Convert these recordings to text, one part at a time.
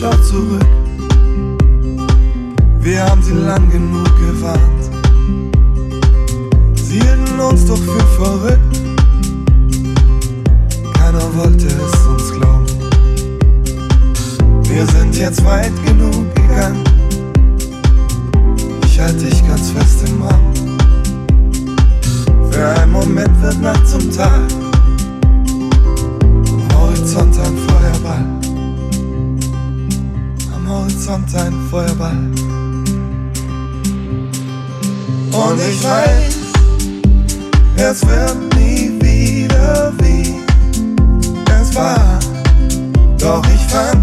Schau zurück. Wir haben sie lang genug gewarnt. Sie hielten uns doch für verrückt. Keiner wollte es uns glauben. Wir sind jetzt weit genug gegangen. Ich halte dich ganz fest im Arm. Für einen Moment wird Nacht zum Tag. Am Horizont ein Feuerball. Horizont ein Feuerball. Und ich weiß, es wird nie wieder wie es war. Doch ich fang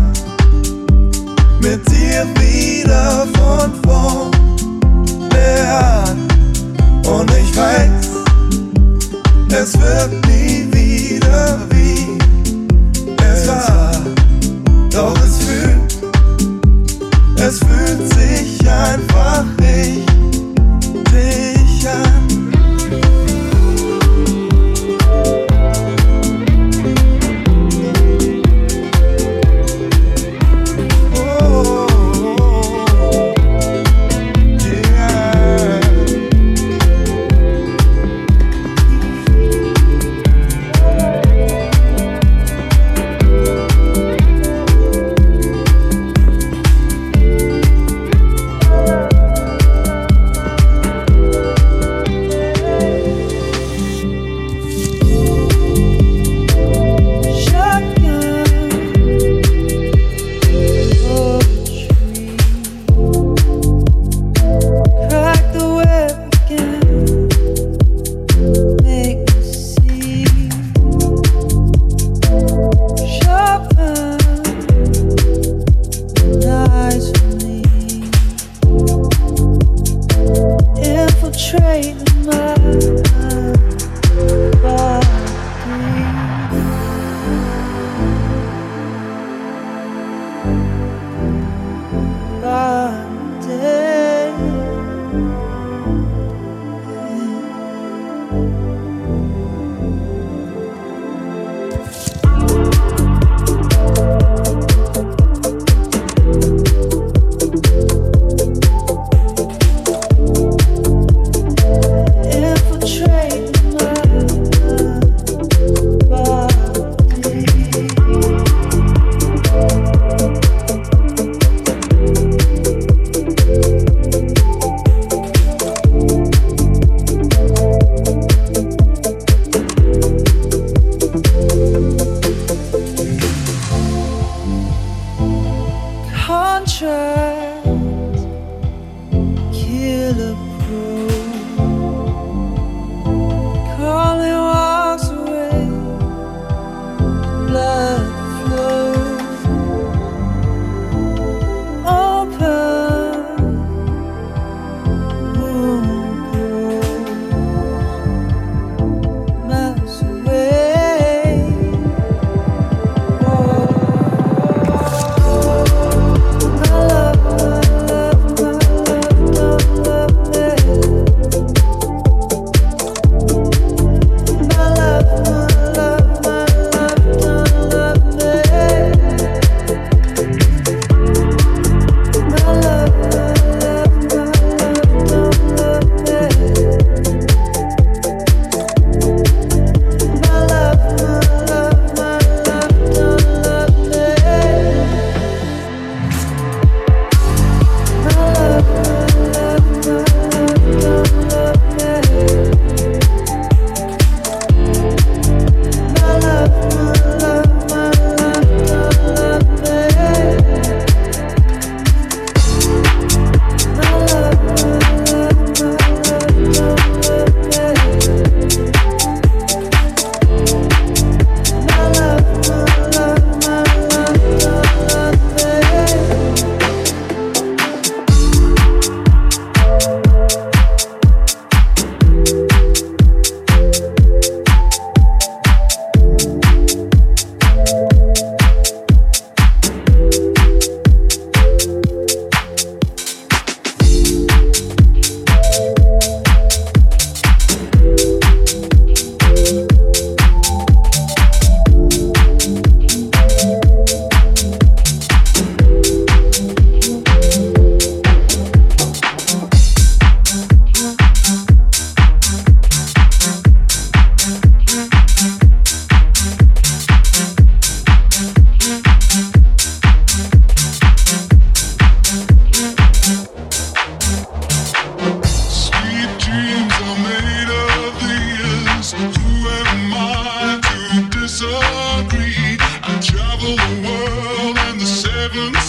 mit dir wieder von vorne an. Und ich weiß, es wird nie wieder wie es war. Doch es sich einfach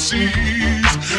seas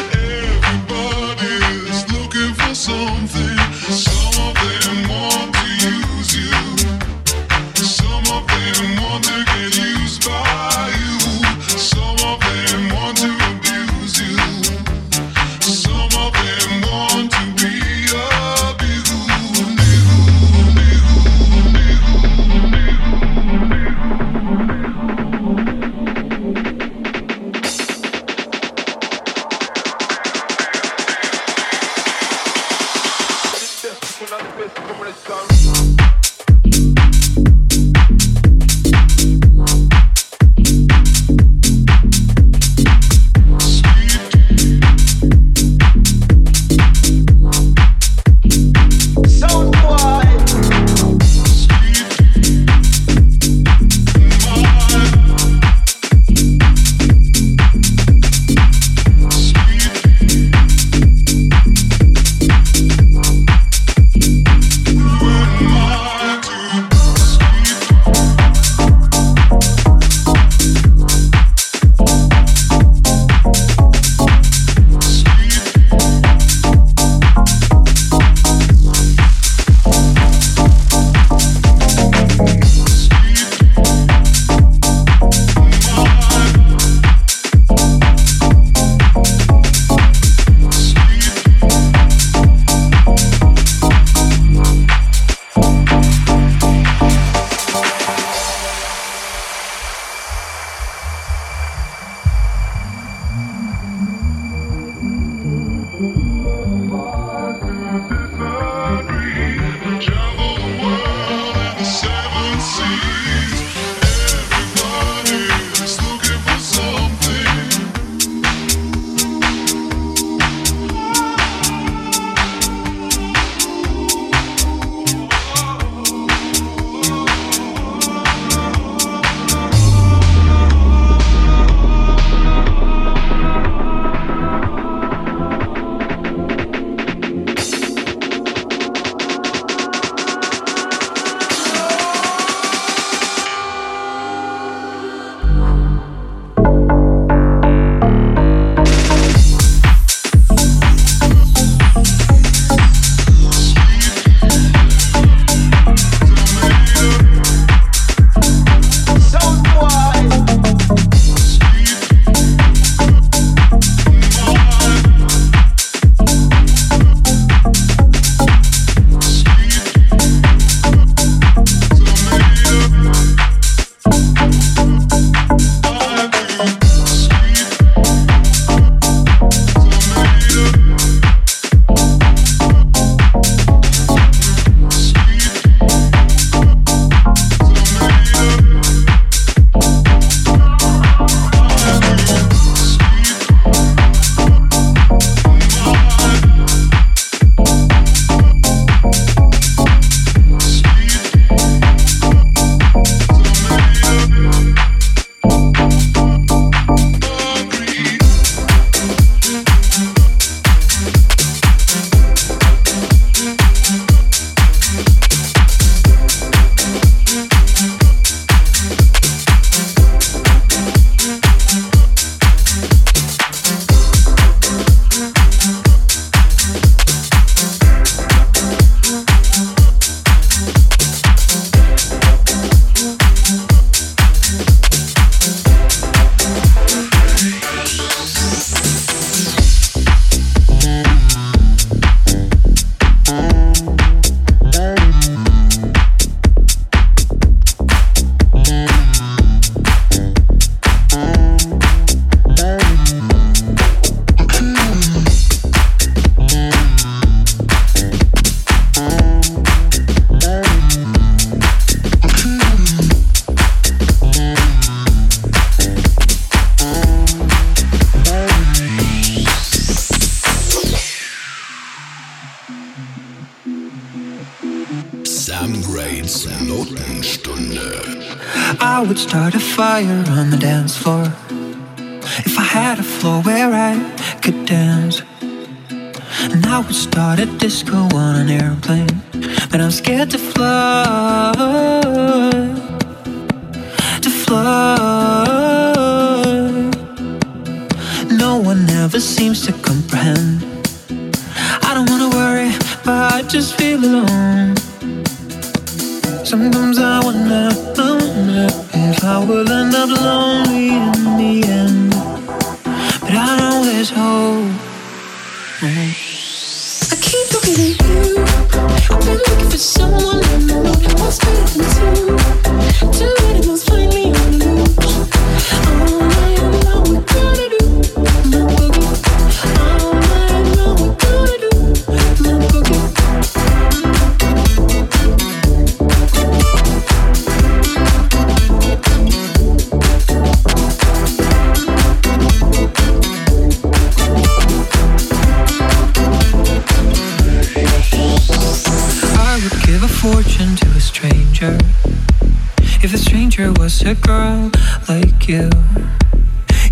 If was a girl like you,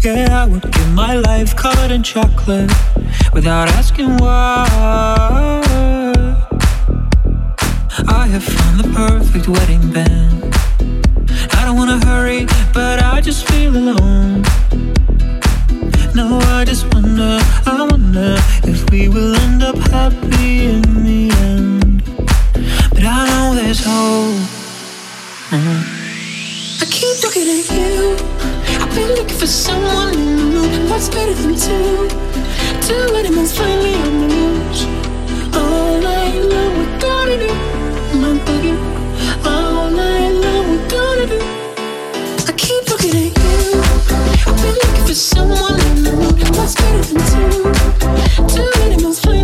yeah, I would give my life covered in chocolate without asking why. I have found the perfect wedding band. I don't wanna hurry, but I just feel alone. No, I just wonder, I wonder if we will end up happy in the end. But I know there's hope. Mm. Looking at you. I've been looking for someone new. What's better than two? Two animals finally on the loose. All night long, we're gonna do my boogie. All night long, we're gonna do. I keep looking at you. I've been looking for someone new. What's better than two? Two animals finally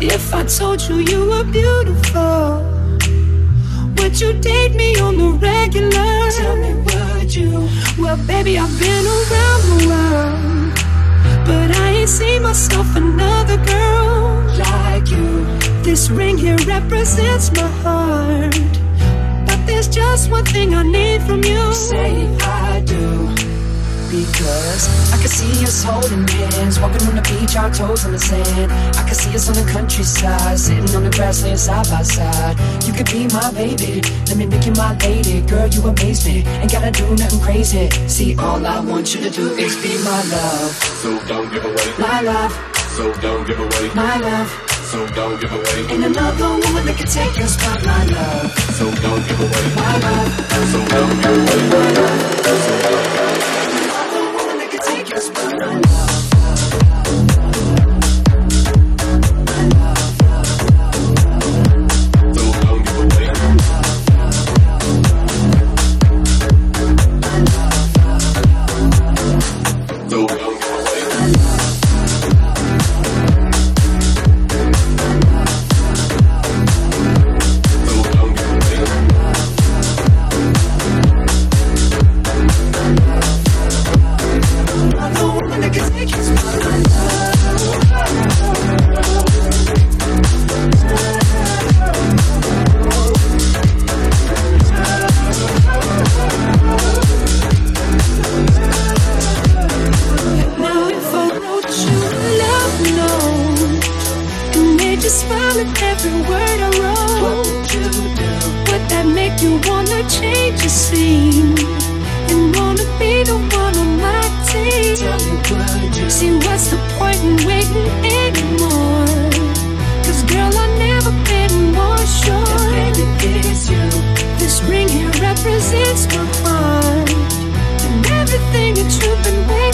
If I told you you were beautiful, would you date me on the regular? Tell me, would you? Well, baby, I've been around the world, but I ain't seen myself another girl like you. This ring here represents my heart. But there's just one thing I need from you. Say I do. Because I can see us holding hands, walking on the beach, our toes in the sand. I can see us on the countryside, sitting on the grassland side by side. You could be my baby, let me make you my lady. Girl, you amaze me, ain't gotta do nothing crazy. See, all I want you to do is be my love, So don't give away. my love, So don't give away. my love. So don't give away. Ain't another woman that can take your spot, my love, So don't give away. my love. So don't give away. Another team? Tell me, would? See, what's the point in waiting anymore? Cause girl, I've never been more sure. Baby, it's you. This ring here represents my heart and everything that you've been waiting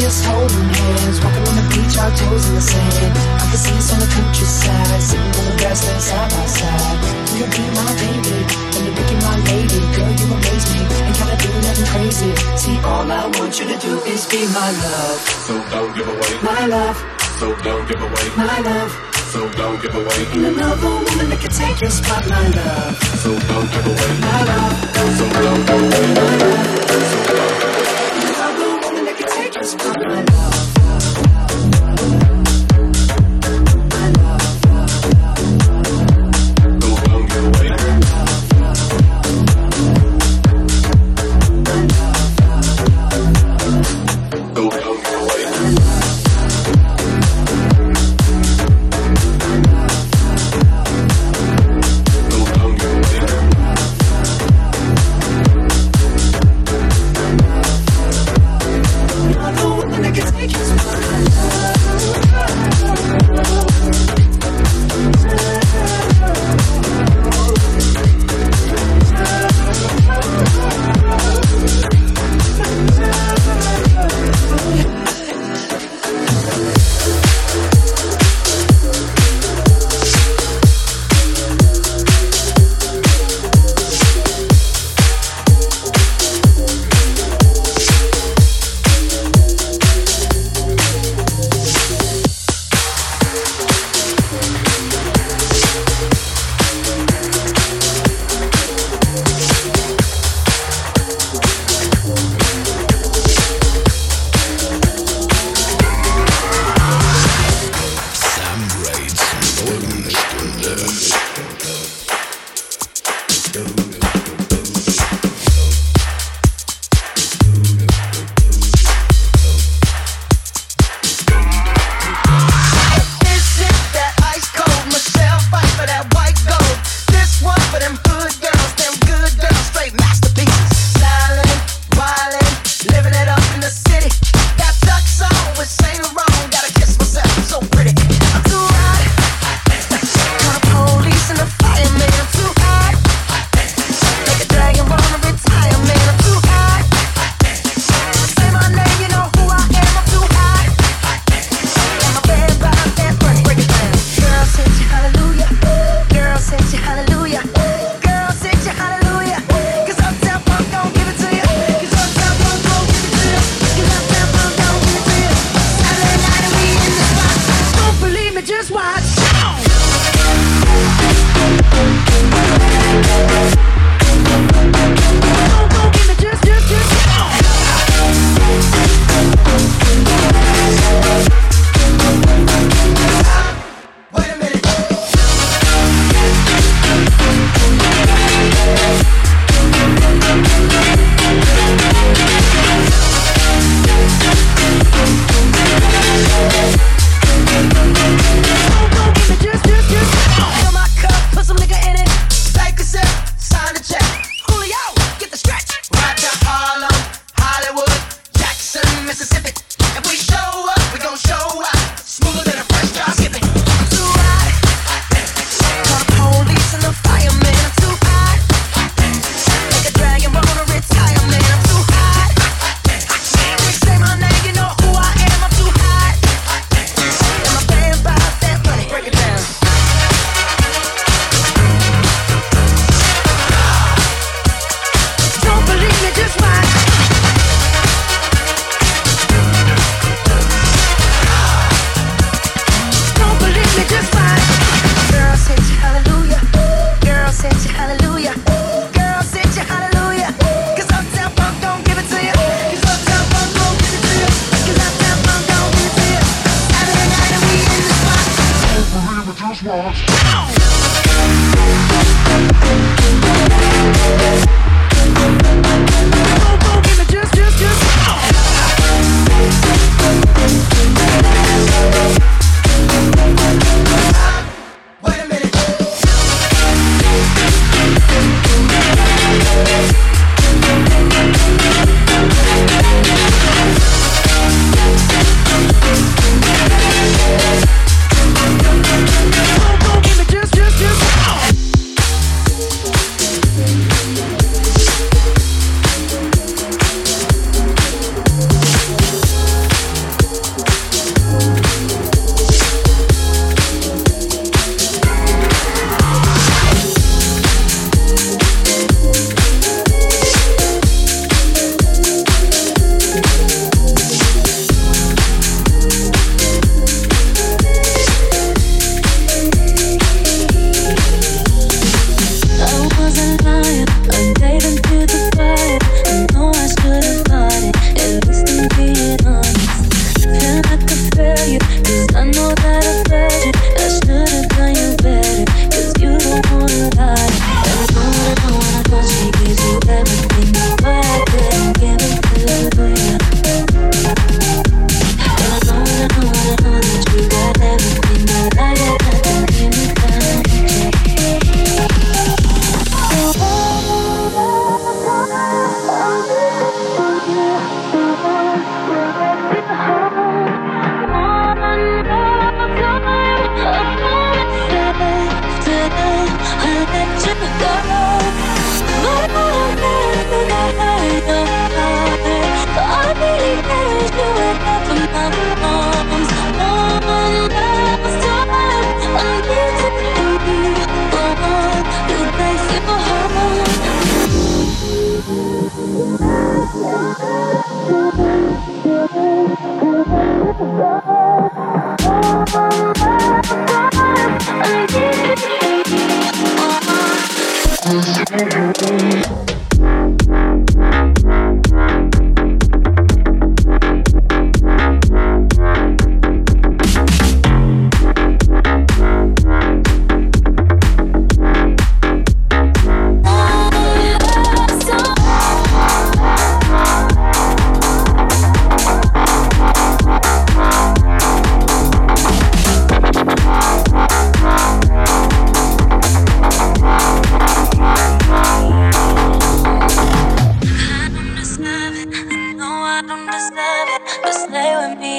just holding hands, walking on the beach, our toes in the sand. I can see us on the countryside, sitting on the grassland side by side. You be my baby, and you be my lady. Girl, you amaze me, and gotta do nothing crazy. See, all I want you to do is be my love. So don't give away my love. So don't give away my love. So don't give away Ain't another woman that can take your spot, my love. So don't give away my love. So don't give away my love. So don't Bye.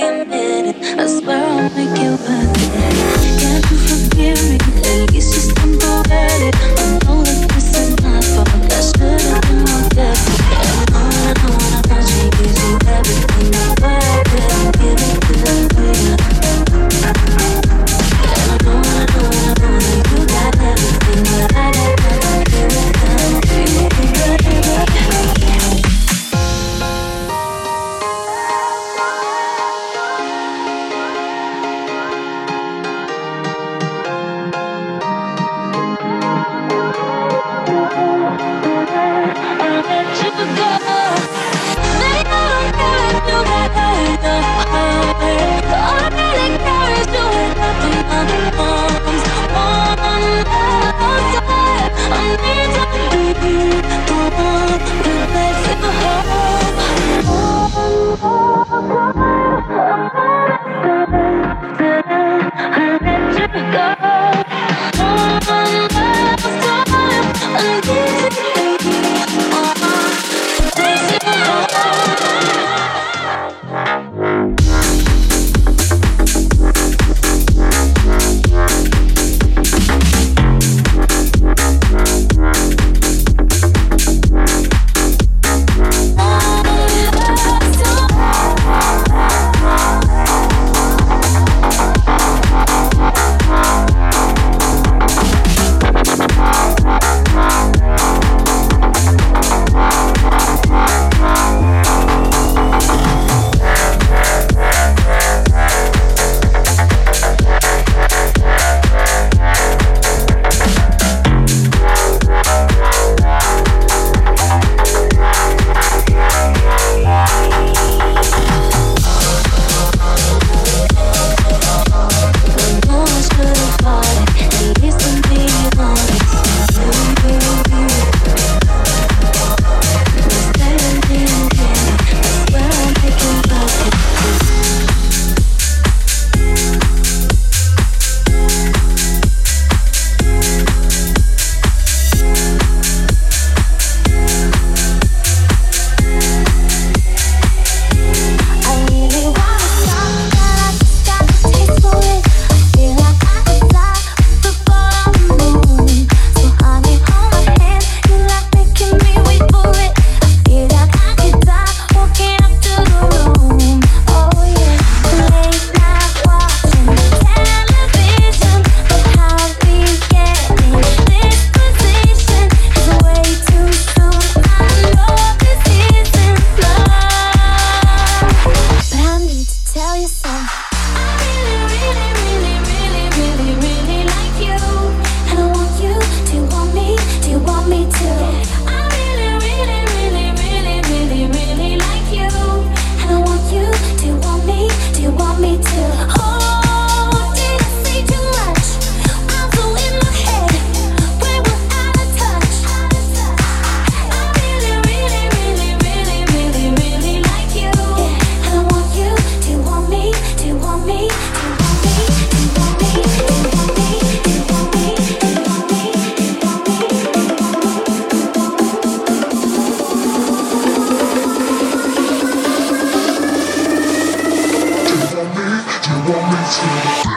minute. I swear I'll make you better. to me.